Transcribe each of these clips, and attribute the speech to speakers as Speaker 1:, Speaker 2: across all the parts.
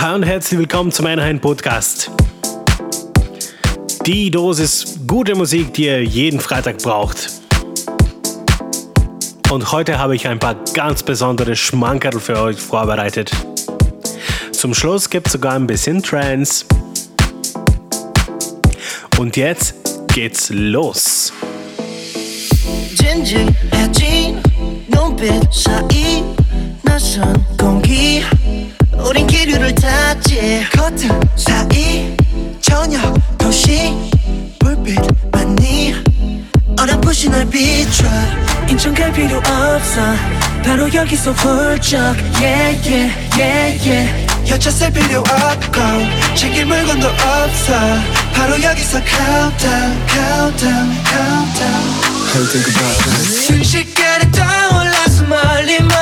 Speaker 1: Hi und herzlich willkommen zum Einheim Podcast. Die Dosis gute Musik, die ihr jeden Freitag braucht. Und heute habe ich ein paar ganz besondere Schmankerl für euch vorbereitet. Zum Schluss gibt es sogar ein bisschen Trance. Und jetzt geht's los. Gingy, Herr Jean, non bin Shaib, Nashon, Kongi. 우린 기류를 탔지. 커튼 사이 저녁 도시 불빛만이. 어렴풋이 날 비춰. 인천 갈 필요 없어. 바로 여기서 훌쩍. Yeah yeah yeah yeah. 여차 쓸 필요 없고 챙길 물건도 없어. 바로 여기서 countdown countdown countdown. How you think about that? 순식간에 떠올라서 멀리 멀리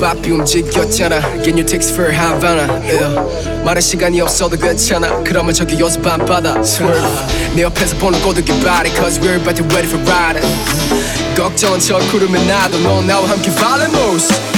Speaker 2: 바삐 움직였잖아 Get your text for Havana yeah. 말할 시간이 없어도 괜찮아 그러면 저기 요새 밤바다 Swerve 내 옆에서 보는 꼬드기 body Cause we're about to ready for riding 걱정은 저 구름에 나도 너 나와 함께 violent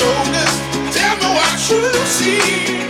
Speaker 2: shoulders.
Speaker 1: Tell me what you see.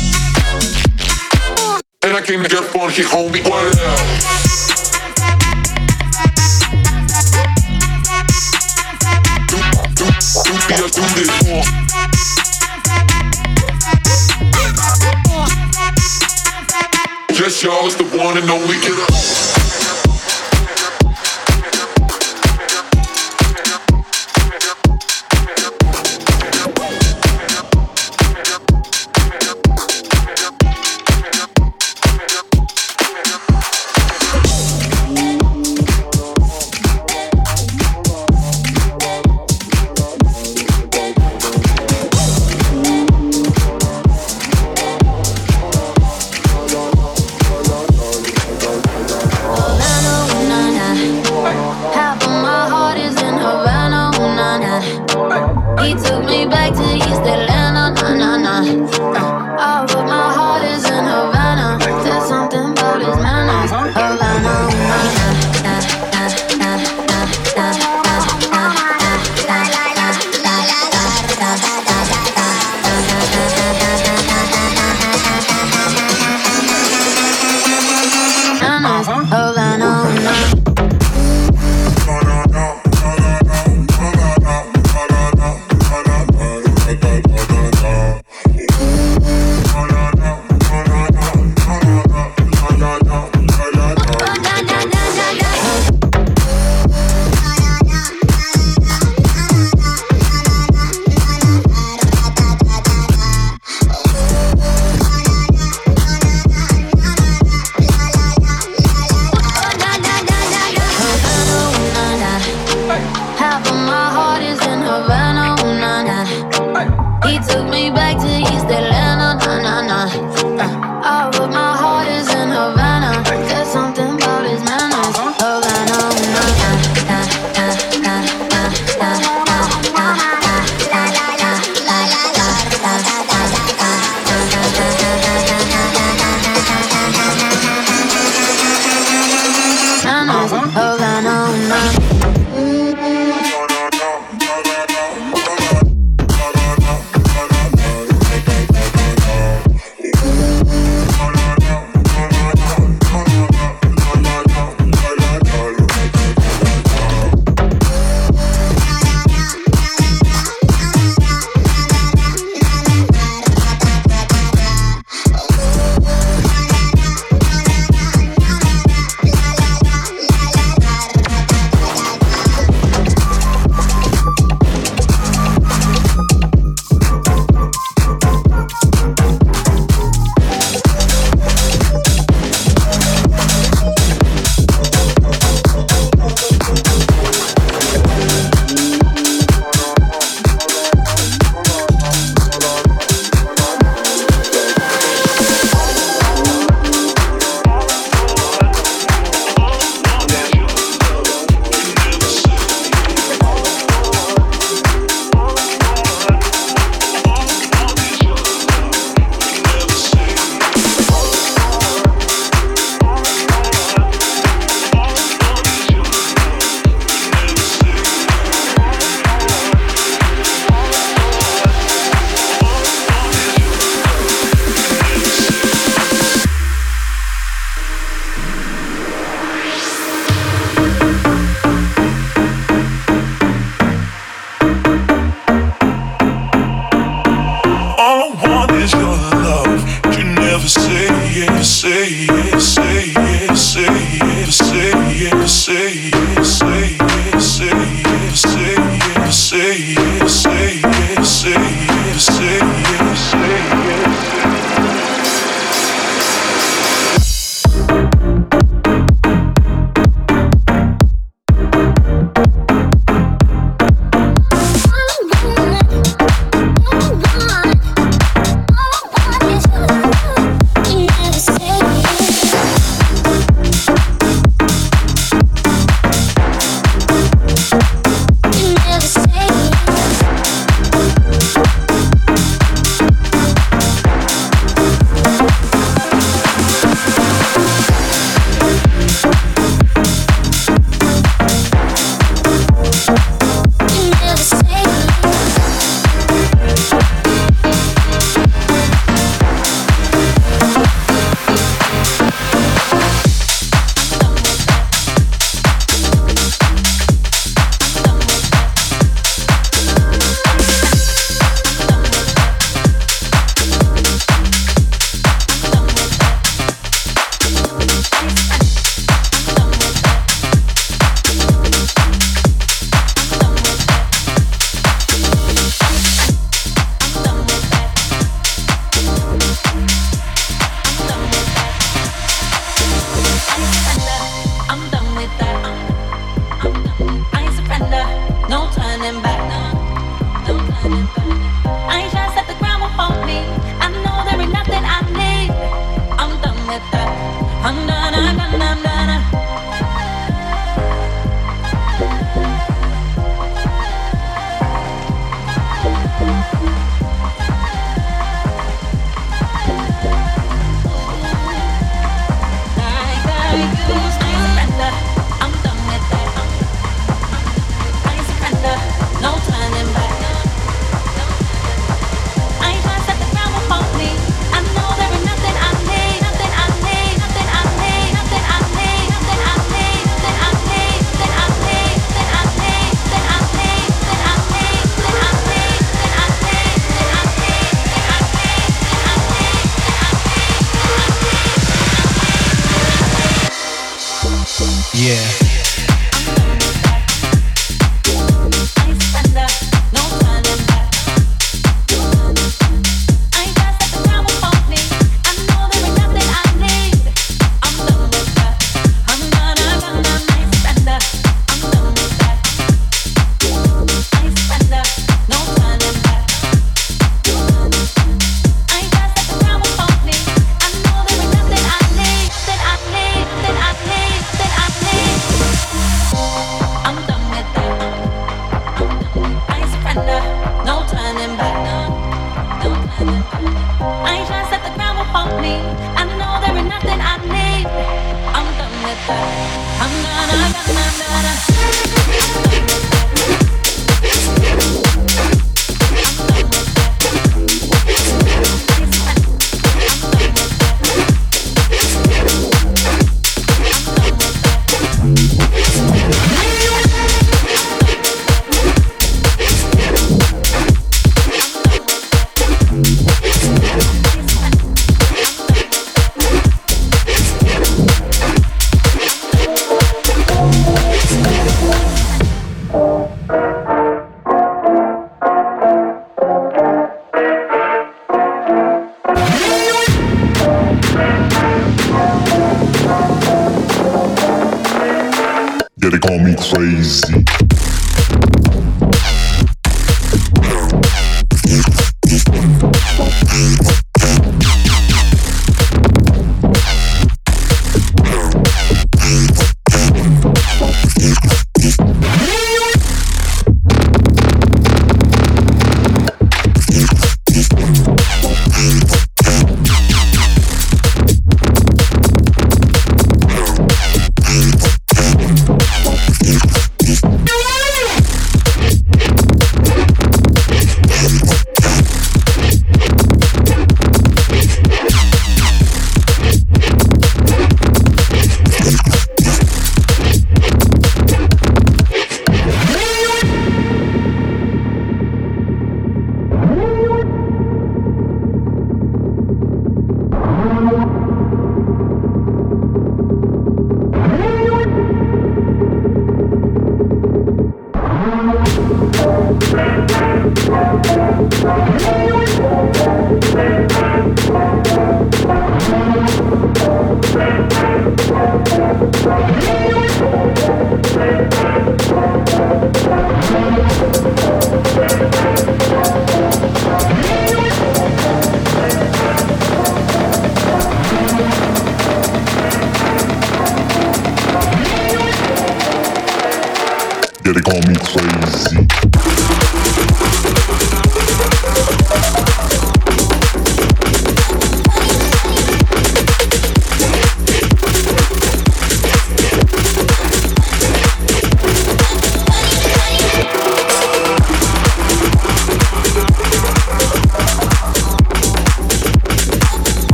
Speaker 1: then I came to get funky, homie. What up? I do this. Yes, y'all is the one and only. Get up.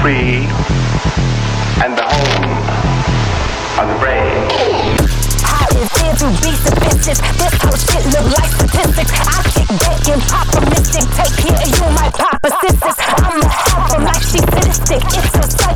Speaker 1: free and the home of the brave. I dare to be sufficient. This whole shit look like statistics. I kick back and pop a mystic. Take care of
Speaker 3: you, my a sisters. I'ma help them like she's sadistic.
Speaker 4: It's a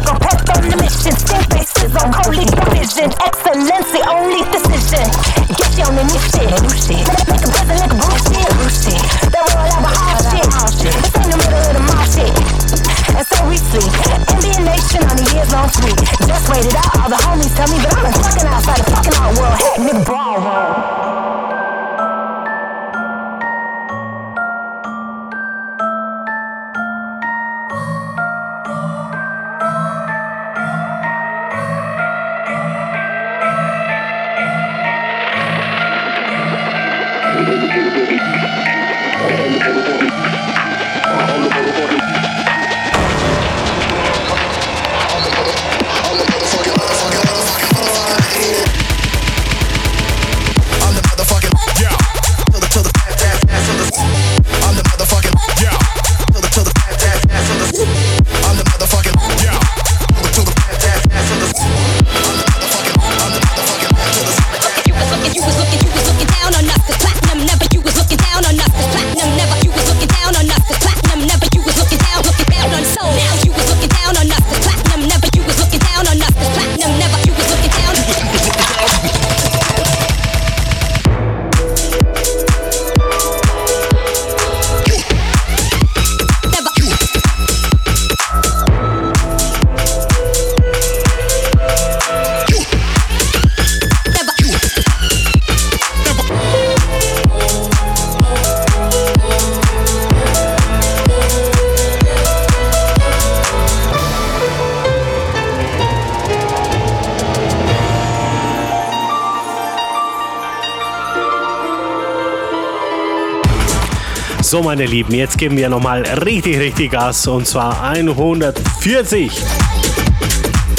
Speaker 4: So, meine Lieben, jetzt geben wir nochmal richtig, richtig Gas. Und zwar 140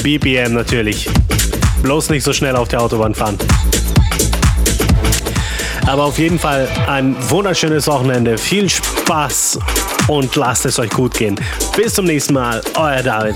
Speaker 4: BPM natürlich. Bloß nicht so schnell auf der Autobahn fahren.
Speaker 5: Aber auf jeden Fall ein wunderschönes Wochenende. Viel Spaß und lasst es euch gut gehen. Bis zum nächsten Mal, euer David.